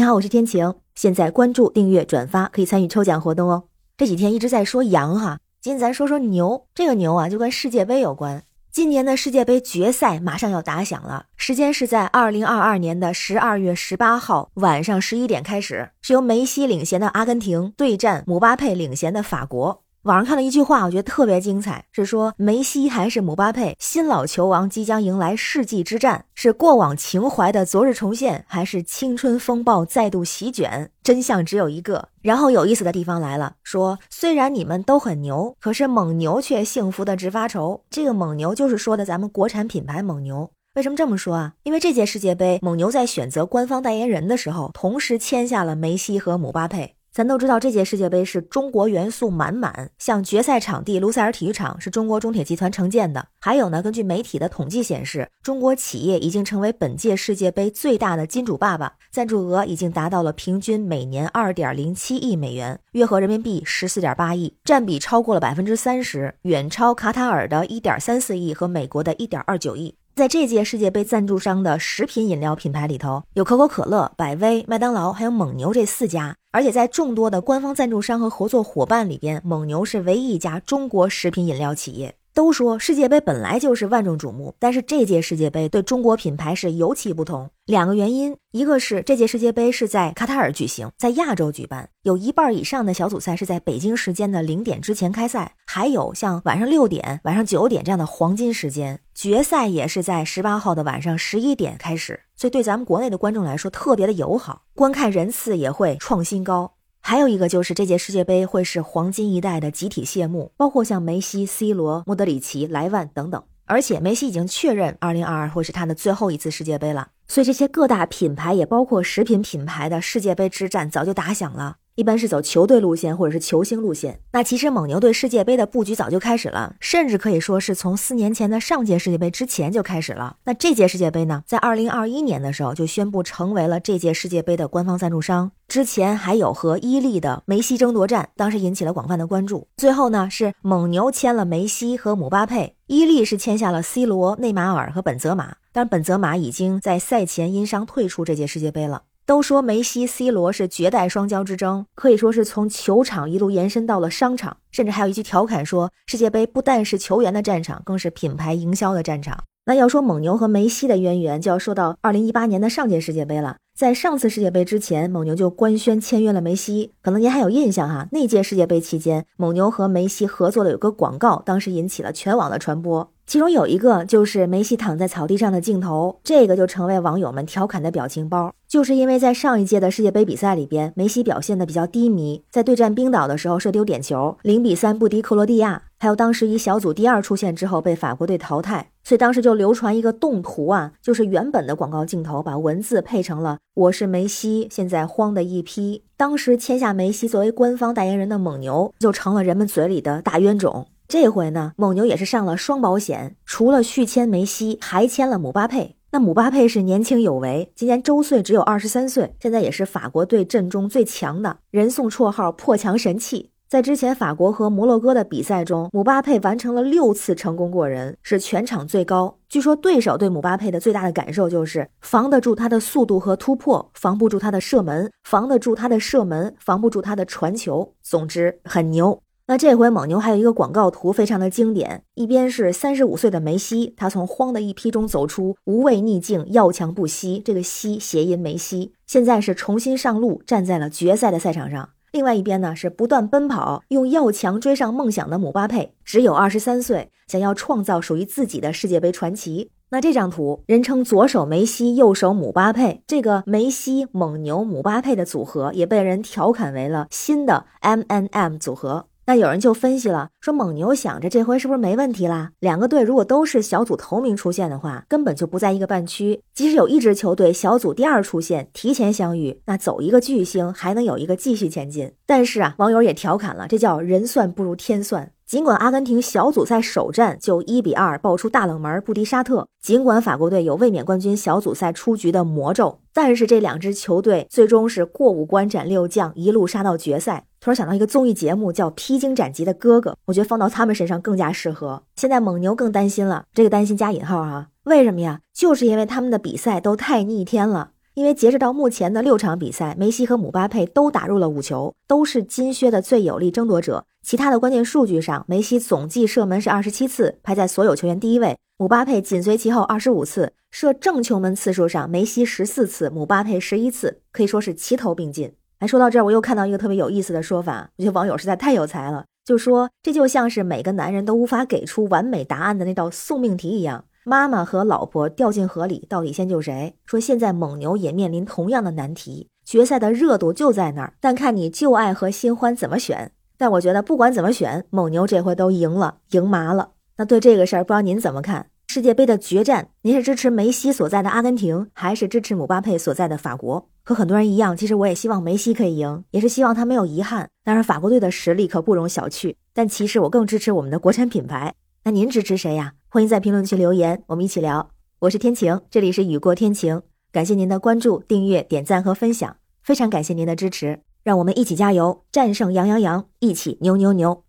你好，我是天晴。现在关注、订阅、转发，可以参与抽奖活动哦。这几天一直在说羊哈，今天咱说说牛。这个牛啊，就跟世界杯有关。今年的世界杯决赛马上要打响了，时间是在二零二二年的十二月十八号晚上十一点开始，是由梅西领衔的阿根廷对战姆巴佩领衔的法国。网上看了一句话，我觉得特别精彩，是说梅西还是姆巴佩，新老球王即将迎来世纪之战，是过往情怀的昨日重现，还是青春风暴再度席卷？真相只有一个。然后有意思的地方来了，说虽然你们都很牛，可是蒙牛却幸福的直发愁。这个蒙牛就是说的咱们国产品牌蒙牛。为什么这么说啊？因为这届世界杯，蒙牛在选择官方代言人的时候，同时签下了梅西和姆巴佩。咱都知道，这届世界杯是中国元素满满。像决赛场地卢塞尔体育场是中国中铁集团承建的。还有呢，根据媒体的统计显示，中国企业已经成为本届世界杯最大的金主爸爸，赞助额已经达到了平均每年二点零七亿美元，约合人民币十四点八亿，占比超过了百分之三十，远超卡塔尔的一点三四亿和美国的一点二九亿。在这届世界杯赞助商的食品饮料品牌里头，有可口可乐、百威、麦当劳，还有蒙牛这四家。而且在众多的官方赞助商和合作伙伴里边，蒙牛是唯一一家中国食品饮料企业。都说世界杯本来就是万众瞩目，但是这届世界杯对中国品牌是尤其不同。两个原因，一个是这届世界杯是在卡塔尔举行，在亚洲举办，有一半以上的小组赛是在北京时间的零点之前开赛，还有像晚上六点、晚上九点这样的黄金时间，决赛也是在十八号的晚上十一点开始，所以对咱们国内的观众来说特别的友好，观看人次也会创新高。还有一个就是这届世界杯会是黄金一代的集体谢幕，包括像梅西、C 罗、莫德里奇、莱万等等。而且梅西已经确认2022会是他的最后一次世界杯了，所以这些各大品牌也包括食品品牌的世界杯之战早就打响了。一般是走球队路线或者是球星路线。那其实蒙牛对世界杯的布局早就开始了，甚至可以说是从四年前的上届世界杯之前就开始了。那这届世界杯呢，在二零二一年的时候就宣布成为了这届世界杯的官方赞助商。之前还有和伊利的梅西争夺战，当时引起了广泛的关注。最后呢，是蒙牛签了梅西和姆巴佩，伊利是签下了 C 罗、内马尔和本泽马。但本泽马已经在赛前因伤退出这届世界杯了。都说梅西、C 罗是绝代双骄之争，可以说是从球场一路延伸到了商场，甚至还有一句调侃说，世界杯不但是球员的战场，更是品牌营销的战场。那要说蒙牛和梅西的渊源，就要说到二零一八年的上届世界杯了。在上次世界杯之前，蒙牛就官宣签约了梅西。可能您还有印象哈？那届世界杯期间，蒙牛和梅西合作的有个广告，当时引起了全网的传播。其中有一个就是梅西躺在草地上的镜头，这个就成为网友们调侃的表情包。就是因为在上一届的世界杯比赛里边，梅西表现的比较低迷，在对战冰岛的时候射丢点球，零比三不敌克罗地亚，还有当时以小组第二出线之后被法国队淘汰。所以当时就流传一个动图啊，就是原本的广告镜头把文字配成了“我是梅西，现在慌的一批”。当时签下梅西作为官方代言人的蒙牛就成了人们嘴里的大冤种。这回呢，蒙牛也是上了双保险，除了续签梅西，还签了姆巴佩。那姆巴佩是年轻有为，今年周岁只有二十三岁，现在也是法国队阵中最强的人，送绰号“破墙神器”。在之前法国和摩洛哥的比赛中，姆巴佩完成了六次成功过人，是全场最高。据说对手对姆巴佩的最大的感受就是防得住他的速度和突破，防不住他的射门，防得住他的射门，防不住他的传球。总之很牛。那这回蒙牛还有一个广告图非常的经典，一边是三十五岁的梅西，他从慌的一批中走出，无畏逆境，要强不息。这个“息”谐音梅西，现在是重新上路，站在了决赛的赛场上。另外一边呢，是不断奔跑，用要强追上梦想的姆巴佩，只有二十三岁，想要创造属于自己的世界杯传奇。那这张图，人称左手梅西，右手姆巴佩，这个梅西、蒙牛、姆巴佩的组合，也被人调侃为了新的 M N M 组合。那有人就分析了，说蒙牛想着这回是不是没问题啦？两个队如果都是小组头名出现的话，根本就不在一个半区。即使有一支球队小组第二出现，提前相遇，那走一个巨星还能有一个继续前进。但是啊，网友也调侃了，这叫人算不如天算。尽管阿根廷小组赛首战就一比二爆出大冷门不敌沙特，尽管法国队有卫冕冠军小组赛出局的魔咒，但是这两支球队最终是过五关斩六将，一路杀到决赛。突然想到一个综艺节目叫《披荆斩棘的哥哥》，我觉得放到他们身上更加适合。现在蒙牛更担心了，这个担心加引号哈，为什么呀？就是因为他们的比赛都太逆天了。因为截止到目前的六场比赛，梅西和姆巴佩都打入了五球，都是金靴的最有力争夺者。其他的关键数据上，梅西总计射门是二十七次，排在所有球员第一位；姆巴佩紧随其后二十五次。射正球门次数上，梅西十四次，姆巴佩十一次，可以说是齐头并进。哎，说到这儿，我又看到一个特别有意思的说法，我觉得网友实在太有才了，就说这就像是每个男人都无法给出完美答案的那道送命题一样。妈妈和老婆掉进河里，到底先救谁？说现在蒙牛也面临同样的难题，决赛的热度就在那儿，但看你旧爱和新欢怎么选。但我觉得不管怎么选，蒙牛这回都赢了，赢麻了。那对这个事儿，不知道您怎么看？世界杯的决战，您是支持梅西所在的阿根廷，还是支持姆巴佩所在的法国？和很多人一样，其实我也希望梅西可以赢，也是希望他没有遗憾。当然，法国队的实力可不容小觑，但其实我更支持我们的国产品牌。那您支持谁呀？欢迎在评论区留言，我们一起聊。我是天晴，这里是雨过天晴，感谢您的关注、订阅、点赞和分享，非常感谢您的支持，让我们一起加油，战胜羊羊羊，一起牛牛牛，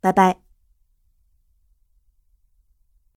拜拜。